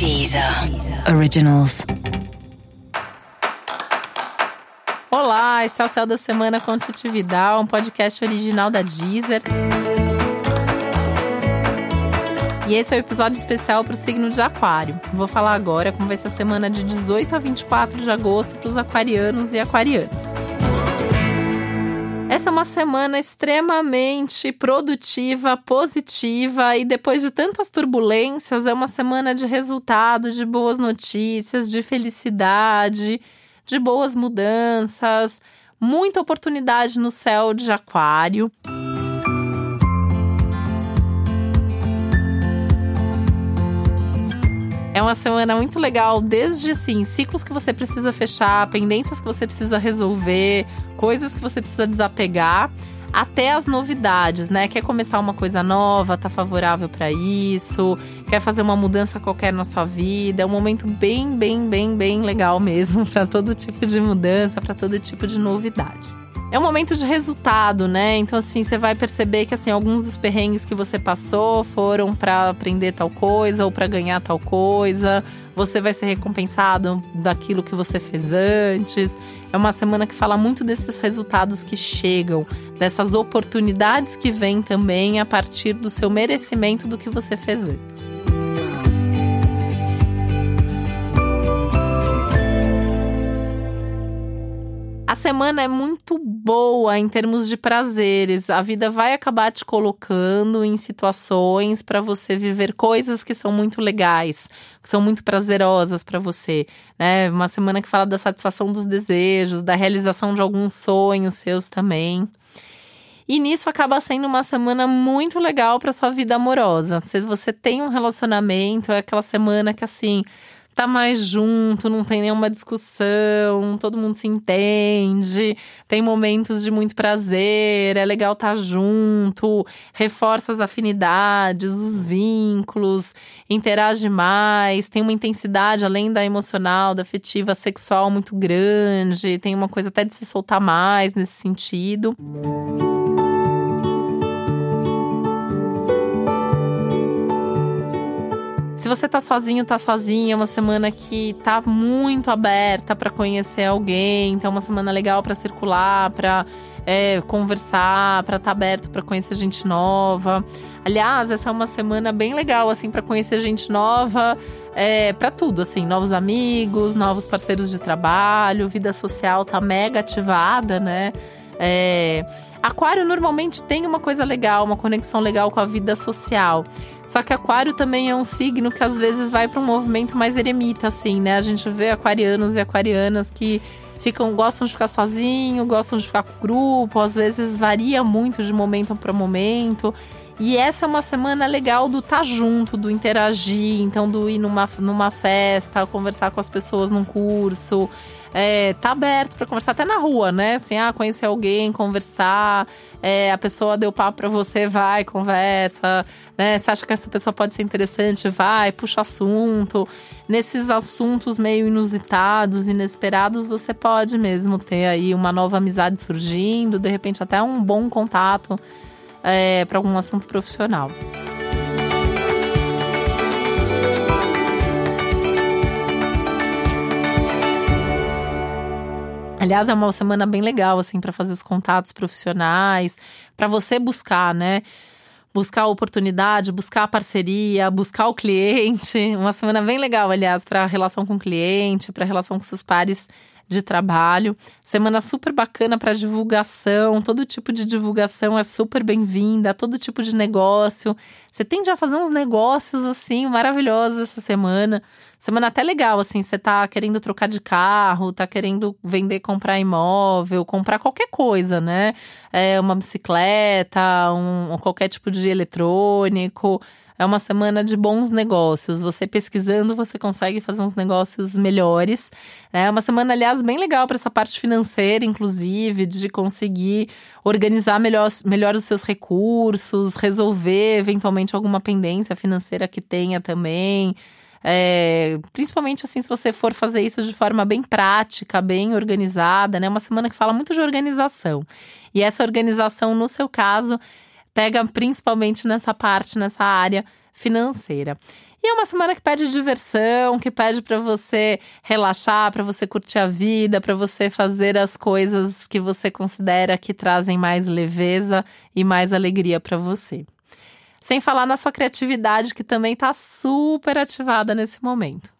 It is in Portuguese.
Deezer Originals. Olá, esse é o Céu da Semana com Titi Vidal, um podcast original da Deezer. E esse é o um episódio especial para o signo de Aquário. Vou falar agora como vai ser a semana de 18 a 24 de agosto para os aquarianos e aquarianas. Essa é uma semana extremamente produtiva, positiva e depois de tantas turbulências, é uma semana de resultados, de boas notícias, de felicidade, de boas mudanças, muita oportunidade no céu de Aquário. É uma semana muito legal, desde assim, ciclos que você precisa fechar, pendências que você precisa resolver, coisas que você precisa desapegar, até as novidades, né? Quer começar uma coisa nova, tá favorável para isso, quer fazer uma mudança qualquer na sua vida, é um momento bem, bem, bem, bem legal mesmo para todo tipo de mudança, para todo tipo de novidade é um momento de resultado, né? Então, assim, você vai perceber que, assim, alguns dos perrengues que você passou foram para aprender tal coisa ou para ganhar tal coisa. Você vai ser recompensado daquilo que você fez antes. É uma semana que fala muito desses resultados que chegam, dessas oportunidades que vêm também a partir do seu merecimento do que você fez antes. Semana é muito boa em termos de prazeres. A vida vai acabar te colocando em situações para você viver coisas que são muito legais, que são muito prazerosas para você, né? Uma semana que fala da satisfação dos desejos, da realização de alguns sonhos seus também. E nisso acaba sendo uma semana muito legal para sua vida amorosa. Se você tem um relacionamento, é aquela semana que assim, tá mais junto, não tem nenhuma discussão, todo mundo se entende, tem momentos de muito prazer, é legal estar tá junto, reforça as afinidades, os vínculos, interage mais, tem uma intensidade além da emocional, da afetiva, sexual muito grande, tem uma coisa até de se soltar mais nesse sentido. Você tá sozinho, tá sozinha, é uma semana que tá muito aberta para conhecer alguém, então é uma semana legal para circular, para é, conversar, para estar tá aberto para conhecer gente nova. Aliás, essa é uma semana bem legal assim para conhecer gente nova, é, para tudo, assim, novos amigos, novos parceiros de trabalho, vida social tá mega ativada, né? É, Aquário normalmente tem uma coisa legal, uma conexão legal com a vida social. Só que Aquário também é um signo que às vezes vai para um movimento mais eremita, assim, né? A gente vê aquarianos e aquarianas que ficam gostam de ficar sozinho, gostam de ficar com grupo, às vezes varia muito de momento para momento. E essa é uma semana legal do estar tá junto, do interagir, então do ir numa, numa festa, conversar com as pessoas num curso é, tá aberto para conversar até na rua, né? Assim, ah, conhecer alguém, conversar, é, a pessoa deu papo para você, vai, conversa, né? Você acha que essa pessoa pode ser interessante, vai, puxa assunto. Nesses assuntos meio inusitados, inesperados, você pode mesmo ter aí uma nova amizade surgindo, de repente até um bom contato é, para algum assunto profissional. Aliás, é uma semana bem legal, assim, para fazer os contatos profissionais, para você buscar, né? Buscar a oportunidade, buscar a parceria, buscar o cliente. Uma semana bem legal, aliás, para a relação com o cliente, para a relação com seus pares de trabalho. Semana super bacana para divulgação, todo tipo de divulgação é super bem-vinda, todo tipo de negócio. Você tende a fazer uns negócios assim maravilhosos essa semana. Semana até legal, assim, você tá querendo trocar de carro, tá querendo vender, comprar imóvel, comprar qualquer coisa, né? É, uma bicicleta, um, qualquer tipo de eletrônico. É uma semana de bons negócios. Você pesquisando, você consegue fazer uns negócios melhores. É uma semana, aliás, bem legal para essa parte financeira, inclusive, de conseguir organizar melhor, melhor os seus recursos, resolver eventualmente alguma pendência financeira que tenha também. É, principalmente assim, se você for fazer isso de forma bem prática, bem organizada, né? Uma semana que fala muito de organização. E essa organização, no seu caso, pega principalmente nessa parte, nessa área financeira. E é uma semana que pede diversão, que pede para você relaxar, para você curtir a vida, para você fazer as coisas que você considera que trazem mais leveza e mais alegria para você. Sem falar na sua criatividade, que também está super ativada nesse momento.